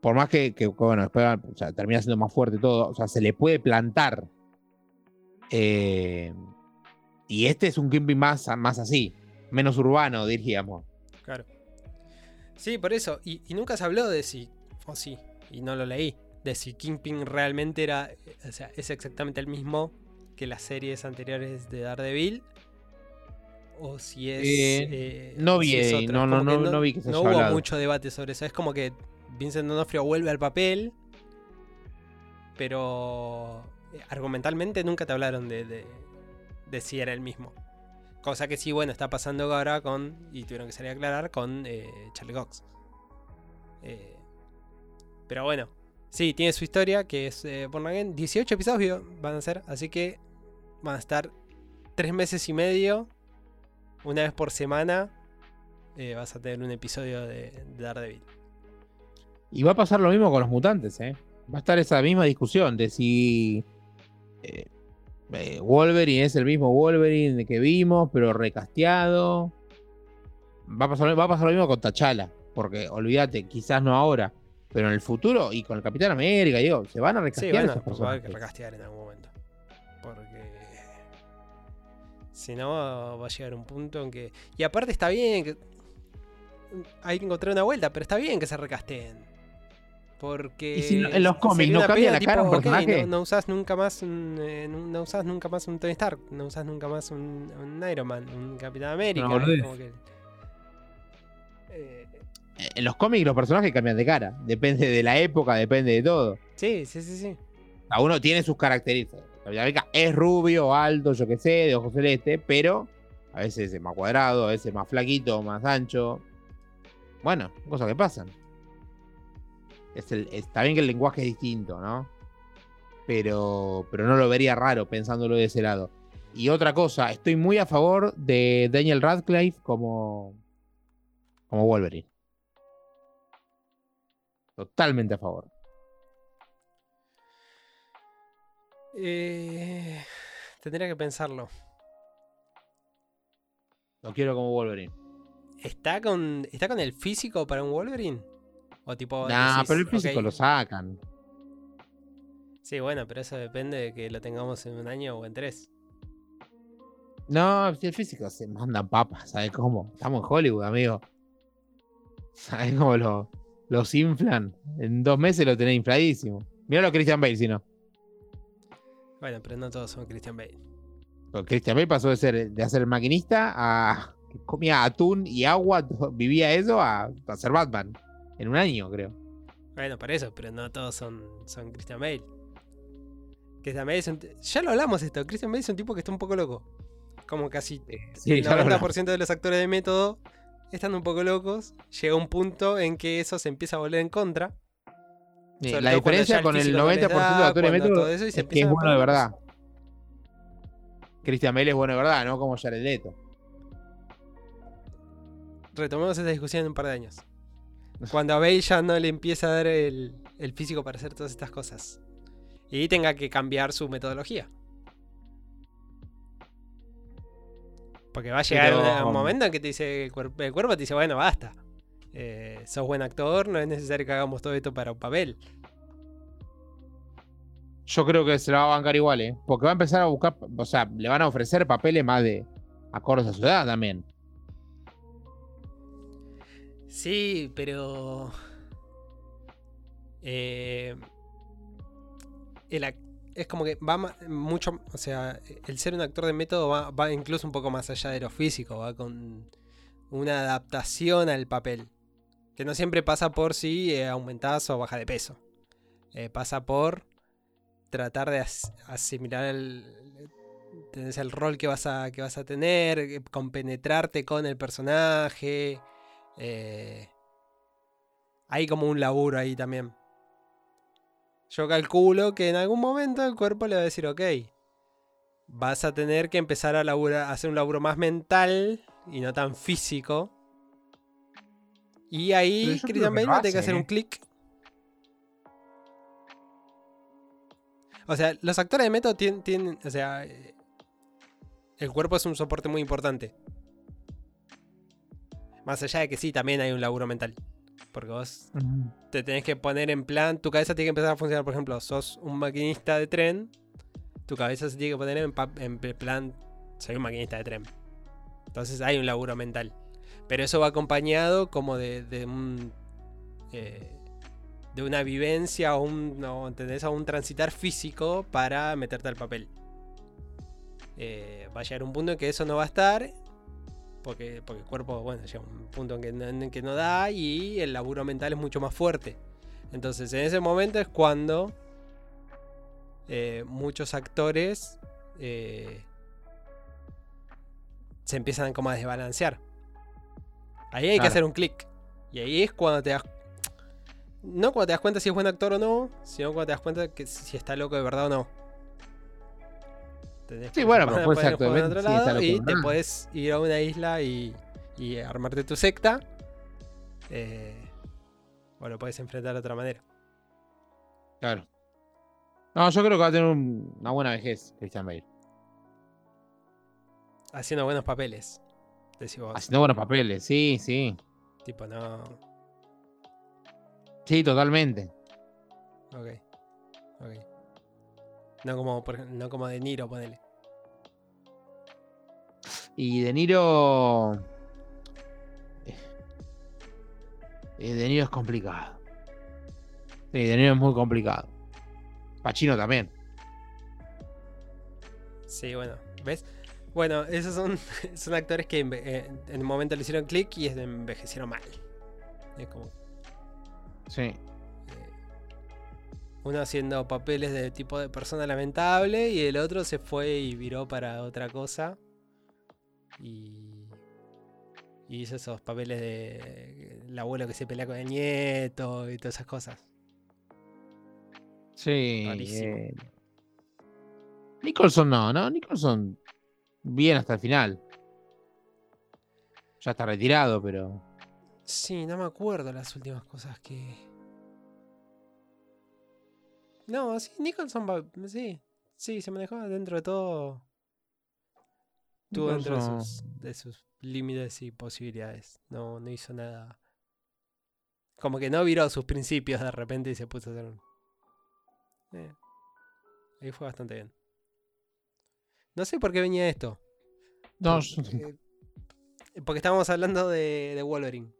Por más que, que, bueno, después o sea, termina siendo más fuerte todo. O sea, se le puede plantar. Eh, y este es un Kimping más, más así. Menos urbano, diríamos. Claro. Sí, por eso. Y, y nunca se habló de si. O sí, y no lo leí. De si Kingpin realmente era. O sea, es exactamente el mismo que las series anteriores de Daredevil. O si es. Eh, eh, no si vi es otro. no, no, no, no vi que se no haya hubo hablado. mucho debate sobre eso. Es como que Vincent D'Onofrio vuelve al papel. Pero. eh, Argumentalmente nunca te hablaron de, de, de si era el mismo. Cosa que sí, bueno, está pasando ahora con, y tuvieron que salir a aclarar, con eh, Charlie Cox. Pero bueno, sí, tiene su historia, que es eh, Born Again. 18 episodios van a ser, así que van a estar 3 meses y medio, una vez por semana, eh, vas a tener un episodio de, de Daredevil. Y va a pasar lo mismo con los mutantes, ¿eh? Va a estar esa misma discusión de si eh, eh, Wolverine es el mismo Wolverine que vimos, pero recasteado. Va a, pasar, va a pasar lo mismo con T'Challa, porque olvídate, quizás no ahora, pero en el futuro y con el Capitán América, digo, se van a Sí, recastear bueno, esos va a recastear en algún momento. Porque. Si no, va a llegar un punto en que. Y aparte está bien que. Hay que encontrar una vuelta, pero está bien que se recasteen. Porque. Y si no- en los cómics no cambia la cara un no, no usás nunca más un. eh, no no usás nunca más un Tony Stark. No usás nunca más un, un Iron Man, un Capitán América. Boludez. como que- eh, En los cómics los personajes cambian de cara. Depende de la época, depende de todo. sí, sí, sí, sí. Cada uno tiene sus características. Capitán América es rubio, alto, yo qué sé, de ojos celeste, pero a veces es más cuadrado, a veces más flaquito, más ancho. Bueno, cosas que pasan. Es el, está bien que el lenguaje es distinto, ¿no? Pero, pero no lo vería raro pensándolo de ese lado. Y otra cosa, estoy muy a favor de Daniel Radcliffe como, como Wolverine. Totalmente a favor. Eh, tendría que pensarlo. Lo quiero como Wolverine. ¿Está con, ¿Está con el físico para un Wolverine? O tipo. Nah, decís, pero el físico lo sacan. Sí, bueno, pero eso depende de que lo tengamos en un año o en tres. No, el físico se manda papas, ¿sabes cómo? Estamos en Hollywood, amigo. ¿Sabes cómo lo, los inflan? En dos meses lo tenés infladísimo. Mira lo Christian Bale, si no. Bueno, pero no todos son Christian Bale. Porque Christian Bale pasó de ser de hacer maquinista a comía atún y agua, vivía eso, a, a ser Batman. En un año, creo. Bueno, por eso, pero no todos son, son Christian Bale. Christian Bale es un Ya lo hablamos esto. Christian Bale es un tipo que está un poco loco. Como casi Sí, el ya lo hablamos. 90% de los actores de método están un poco locos. Llega un punto en que eso se empieza a volver en contra. Sí, La diferencia con el físico 90% no de les da, actores de método todo eso y se es que bueno de verdad. Christian Bale es bueno de verdad, ¿no? Como Jared Leto. Retomemos esta discusión en un par de años. Cuando a Bale ya no le empieza a dar el, el físico para hacer todas estas cosas. Y tenga que cambiar su metodología. Porque va a llegar Pero- un momento en que te dice el, cuerp- el cuerpo te dice, bueno, basta. Eh, sos buen actor, no es necesario que hagamos todo esto para un papel. Yo creo que se la va a bancar igual, ¿eh? Porque va a empezar a buscar, o sea, le van a ofrecer papeles más de acordes a su edad también. Sí, pero. eh, el ac- es como que va mucho. O sea, el ser un actor de método va, va incluso un poco más allá de lo físico, va con una adaptación al papel. Que no siempre pasa por si eh, o baja de peso. Eh, pasa por tratar de as- asimilar el, el rol que vas a, que vas a tener, eh, compenetrarte con el personaje. Eh, hay como un laburo ahí también. Yo calculo que en algún momento el cuerpo le va a decir, ok, vas a tener que empezar a, laburar, a hacer un laburo más mental y no tan físico. Y ahí Christian Bale va a tener que hace, hacer un ¿eh? clic. O sea, los actores de método tienen, tienen- o sea, el cuerpo es un soporte muy importante. Más allá de que sí, también hay un laburo mental. Porque vos te tenés que poner en plan, tu cabeza tiene que empezar a funcionar. Por ejemplo, sos un maquinista de tren, tu cabeza se tiene que poner en, plan, soy un maquinista de tren. Entonces hay un laburo mental. Pero eso va acompañado como de, de un. eh, de una vivencia o un. No, ¿entendés? O un transitar físico para meterte al papel. Eh, va a llegar un punto en que eso no va a estar. Porque, porque el cuerpo, bueno, llega un punto en que, no, en que no da y el laburo mental es mucho más fuerte. Entonces, en ese momento es cuando eh, muchos actores eh, se empiezan como a desbalancear. Ahí hay que hacer un clic. Y ahí es cuando te das. No cuando te das cuenta si es buen actor o no, sino cuando te das cuenta que si está loco de verdad o no. Tenés Sí, bueno, pero puede poner ser el juego en actualmente, otro sí, está lado loco y te puedes ir a una isla y, y armarte tu secta. eh, o lo puedes enfrentar de otra manera. Claro. No, yo creo que va a tener un- una buena vejez, Christian Bale. Haciendo buenos papeles. Decís vos. Haciendo buenos papeles, sí, sí. Tipo, no. Sí, totalmente. Ok. Ok. No como, no como De Niro, ponele. Y De Niro. eh, De Niro es complicado. Sí, De Niro es muy complicado. Pacino también. Sí, bueno. ¿Ves? Bueno, esos son, son actores que enve- eh, en un momento le hicieron clic y envejecieron mal. Es como. Sí. Uno haciendo papeles de tipo de persona lamentable y el otro se fue y viró para otra cosa. Y, y hizo esos papeles de el abuelo que se pelea con el nieto y todas esas cosas. Sí. Eh, Nicholson no, ¿no? Nicholson bien hasta el final. Ya está retirado, pero. Sí, no me acuerdo las últimas cosas que. No, sí, Nicholson va. Sí, sí, se manejó dentro de todo. Estuvo dentro de sus, de sus límites y posibilidades. No, no hizo nada. Como que no viró sus principios de repente y se puso a hacer un. Eh, ahí fue bastante bien. No sé por qué venía esto. No, Porque, eh, porque estábamos hablando de, de Wolverine.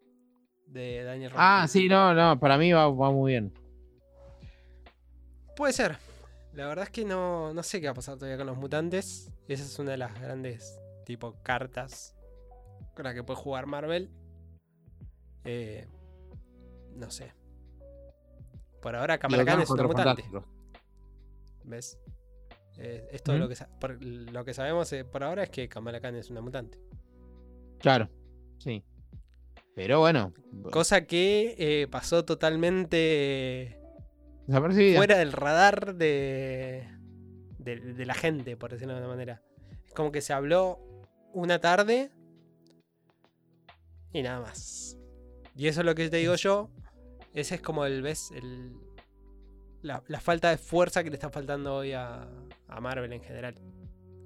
De Daniel Ah, Radcliffe. sí, no, no, para mí va, va muy bien. Puede ser. La verdad es que no, no sé qué va a pasar todavía con los mutantes. Esa es una de las grandes tipo cartas con la que puede jugar Marvel. Eh, no sé. Por ahora Kamala Khan es una Cuatro mutante. ¿Ves? Eh, es todo ¿Mm? lo, que por- lo que sabemos eh, por ahora es que Kamala Khan es una mutante. Claro, sí. Pero bueno, Cosa que eh, pasó totalmente desapercibida. fuera del radar de, de, de la gente, por decirlo de alguna manera. Es como que se habló una tarde y nada más. Y eso es lo que te digo yo. Ese es como el, ¿ves? El, la, la falta de fuerza que le está faltando hoy a, a Marvel en general.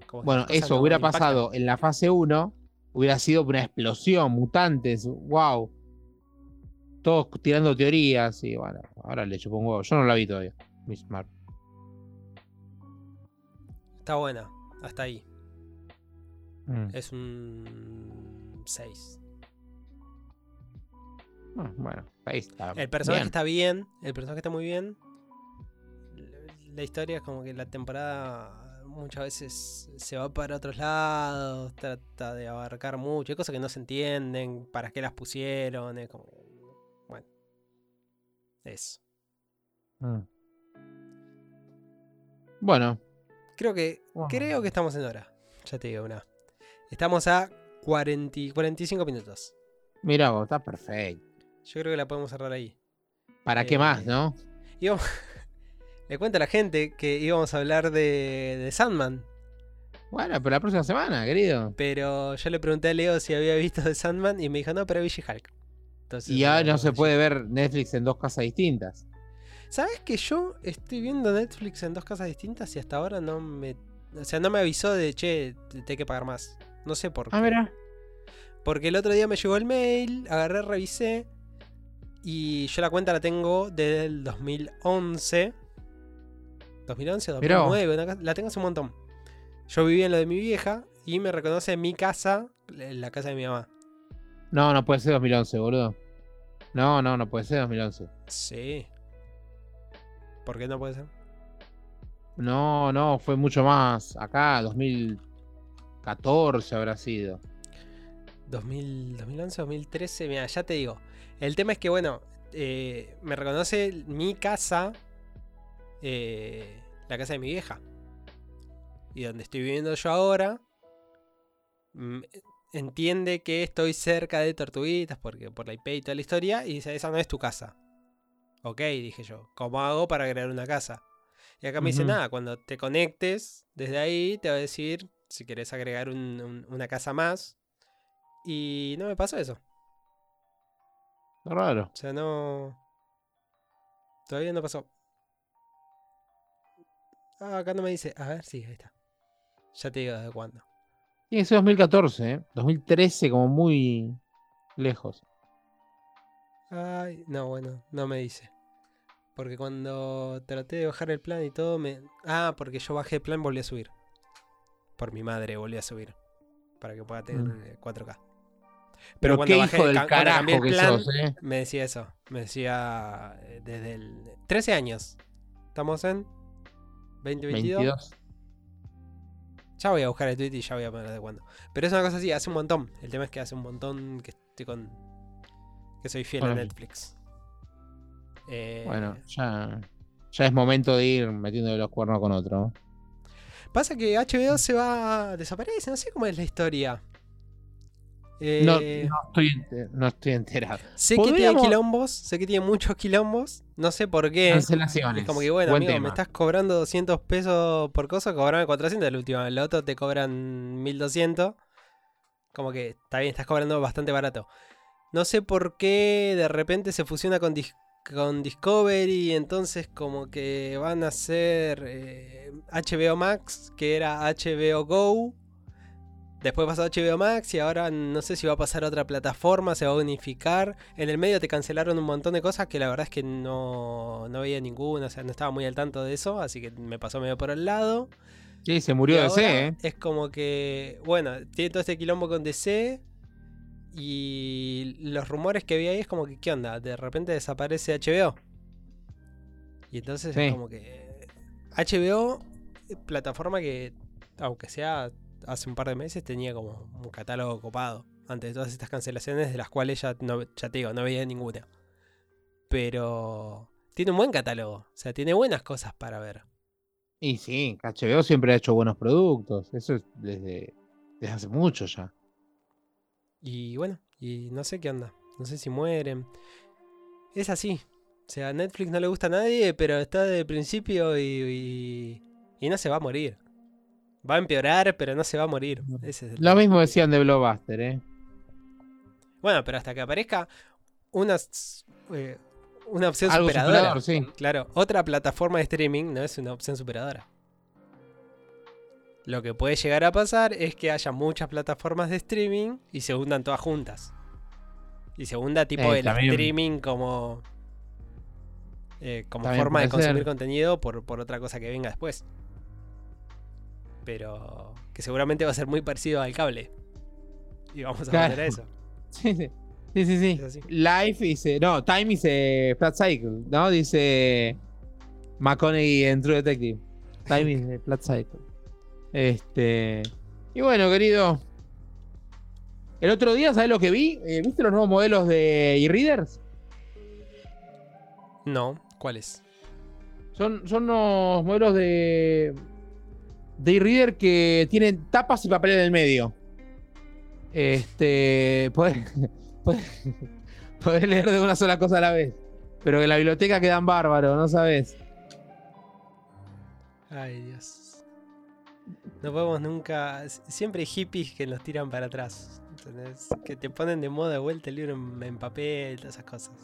Como Bueno, eso hubiera pasado en la fase 1, hubiera sido una explosión, mutantes, wow. Todos tirando teorías y bueno, ahora le huevo. Yo no la vi todavía. Miss Marvel. Está buena, hasta ahí. Mm. Es un 6. Ah, bueno, ahí está. El personaje Bien. está bien, el personaje está muy bien. La historia es como que la temporada muchas veces se va para otros lados, trata de abarcar mucho, hay cosas que no se entienden, para qué las pusieron, es como... Eso. Mm. Bueno, Creo que, Wow. creo que estamos en hora. Ya te digo una. Estamos a 40, y- 45 minutos. mira vos, está perfecto. Yo creo que la podemos cerrar ahí. ¿Para qué Eh, más, no? Y vamos- Le cuento a la gente que íbamos a hablar de, de Sandman. Bueno, pero la próxima semana, querido. Pero yo le pregunté a Leo si había visto The Sandman y me dijo, no, pero vi She-Hulk. Entonces, Y ahora bueno, no se puede ver Netflix en dos casas distintas. ¿Sabes que yo estoy viendo Netflix en dos casas distintas y hasta ahora no me... O sea, no me avisó de, che, te te hay que pagar más. No sé por qué. Ah, mira. Porque el otro día me llegó el mail, agarré, revisé. Y yo la cuenta la tengo desde el 2011. 2011, Mirá. 2009, una cosa- la tengo hace un montón. Yo vivía en lo de mi vieja y me reconoce en mi casa, en la casa de mi mamá. No, no puede ser 2011, boludo. No, no, no puede ser 2011. Sí. ¿Por qué no puede ser? No, no, fue mucho más. Acá, 2014 habrá sido. 2000, 2011, 2013, mira, ya te digo. El tema es que, bueno, eh, me reconoce mi casa, eh, la casa de mi vieja. Y donde estoy viviendo yo ahora, mm, entiende que estoy cerca de Tortuguitas porque por la IP y toda la historia y dice, esa no es tu casa. Ok, dije yo, ¿cómo hago para crear una casa? Y acá me dice, nada, cuando te conectes desde ahí te va a decir si querés agregar un- un- una casa más. Y no me pasó eso. Raro. O sea, no... Todavía no pasó. Ah, acá no me dice. A ver, sí, ahí está. Ya te digo desde cuándo. Tiene que ser 2014, ¿eh? 2013, como muy lejos. Ay, no, bueno, no me dice. Porque cuando traté de bajar el plan y todo, me. Ah, porque yo bajé el plan, volví a subir. Por mi madre volví a subir. Para que pueda tener Mm. eh, 4K. Pero, cuando qué bajé hijo el del carajo el que plan, sos, ¿eh? Me decía eso. Me decía eh, desde el. 13 años. Estamos en. 2022. 22. Ya voy a buscar el tweet y ya voy a poner de cuándo. Pero es una cosa así, hace un montón. El tema es que hace un montón que estoy con. que soy fiel a. Netflix. Eh, Bueno, ya, ya es momento de ir metiendo los cuernos con otro. Pasa que HBO se va. desaparece, no sé cómo es la historia. No, Eh, no, estoy, no estoy enterado. sé que tiene quilombos, sé que tiene muchos quilombos. No sé por qué. Cancelaciones. Es como que, bueno, Buen amigo, tema. me estás cobrando 200 pesos por cosa, cobrame 400 el último. El otro te cobran 1200. Como que está bien, estás cobrando bastante barato. No sé por qué de repente se fusiona con, Dis- con Discovery. Entonces, como que van a ser eh, HBO Max, que era HBO Go. Después pasó a HBO Max y ahora no sé si va a pasar a otra plataforma, se va a unificar. En el medio te cancelaron un montón de cosas que la verdad es que no, no veía ninguna, o sea, no estaba muy al tanto de eso, así que me pasó medio por el lado. Sí, se Y murió ahora DC, ¿eh? Es como que, bueno, tiene todo este quilombo con DC y los rumores que vi ahí es como que, ¿qué onda? De repente desaparece HBO. Y entonces Sí. es como que HBO, plataforma que, aunque sea hace un par de meses, tenía como un catálogo copado. Antes de todas estas cancelaciones, de las cuales ya, no, ya te digo, no veía ninguna. Pero tiene un buen catálogo, o sea, tiene buenas cosas para ver. Y sí, HBO siempre ha hecho buenos productos. Eso es desde, desde hace mucho ya. Y bueno, y no sé qué onda. No sé si mueren. Es así. O sea, a Netflix no le gusta a nadie, pero está de principio y, y, y no se va a morir. Va a empeorar, pero no se va a morir. Ese es el Lo tema. mismo decían de Blockbuster, ¿eh? Bueno, pero hasta que aparezca una, eh, una opción Algo superadora. superador, sí. Claro, otra plataforma de streaming no es una opción superadora. Lo que puede llegar a pasar es que haya muchas plataformas de streaming y se hundan todas juntas. Y se hunda tipo Eh, el también- streaming como, eh, como También forma de ser. consumir contenido por, por otra cosa que venga después. Pero que seguramente va a ser muy parecido al cable. Y vamos a Claro. volver a eso. Sí, sí. Sí, sí, sí. Life dice. No, Time dice Flat Cycle, ¿no? Dice McConaughey en True Detective. Time dice Flat Cycle. Este. Y bueno, querido. El otro día, ¿sabes lo que vi? Eh, ¿Viste los nuevos modelos de e-readers? No, ¿cuál es? Son, son unos modelos de. De e-reader que tienen tapas y papel en el medio. Este. Podés, podés leer de una sola cosa a la vez. Pero que en la biblioteca quedan bárbaros, ¿no sabes? Ay, Dios. No podemos nunca. Siempre hay hippies que nos tiran para atrás. ¿entendés? Que te ponen de moda de vuelta el libro en, en papel, todas esas cosas.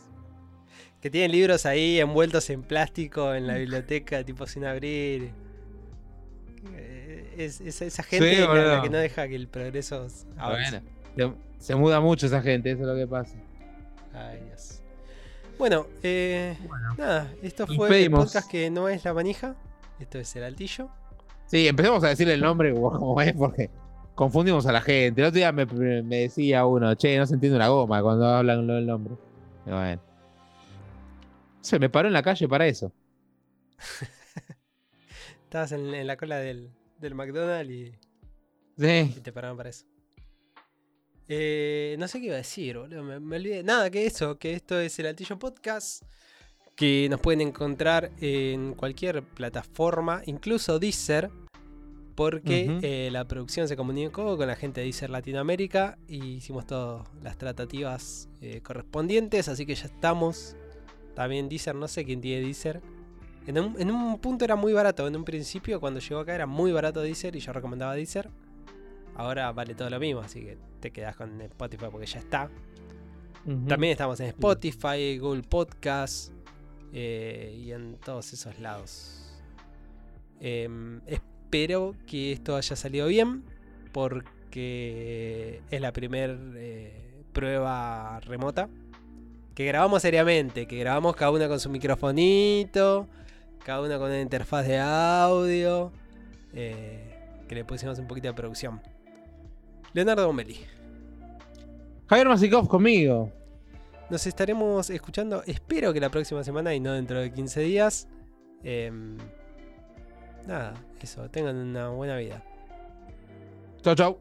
Que tienen libros ahí envueltos en plástico en la biblioteca, tipo sin abrir. Es, es esa gente Sí, la- la, boludo. que no deja que el progreso avance. Bueno, se, se muda mucho esa gente, eso es lo que pasa. Ay, Dios. Bueno, eh, nada, esto fue el podcast que no es la manija. Esto es el altillo. Sí, empecemos a decirle el nombre como es, porque confundimos a la gente. El otro día me, me decía uno, che, no se entiende una goma cuando hablan lo del nombre. Bueno. Se me paró en la calle para eso. Estabas en, en la cola del, del McDonald's y, Sí. y te pararon para eso. Eh, no sé qué iba a decir, boludo. Me, me olvidé. Nada, que eso, que esto es el Altillo Podcast. Que nos pueden encontrar en cualquier plataforma, incluso Deezer. porque eh, la producción se comunicó con la gente de Deezer Latinoamérica y hicimos todas las tratativas eh, correspondientes, así que ya estamos. También Deezer, no sé quién tiene Deezer. En un, en un punto era muy barato, en un principio cuando llegó acá era muy barato Deezer y yo recomendaba Deezer. Ahora vale todo lo mismo, así que te quedas con Spotify porque ya está. También estamos en Spotify, Google Podcast eh, y en todos esos lados. Em, espero que esto haya salido bien porque es la primera prueba remota que grabamos seriamente, que grabamos cada una con su microfonito, cada una con una interfaz de audio, eh, que le pusimos un poquito de producción. Leonardo Bombelli. Javier Masikov conmigo. Nos estaremos escuchando, espero que la próxima semana y no dentro de 15 días. Em, nada, eso, tengan una buena vida. Chau, chau.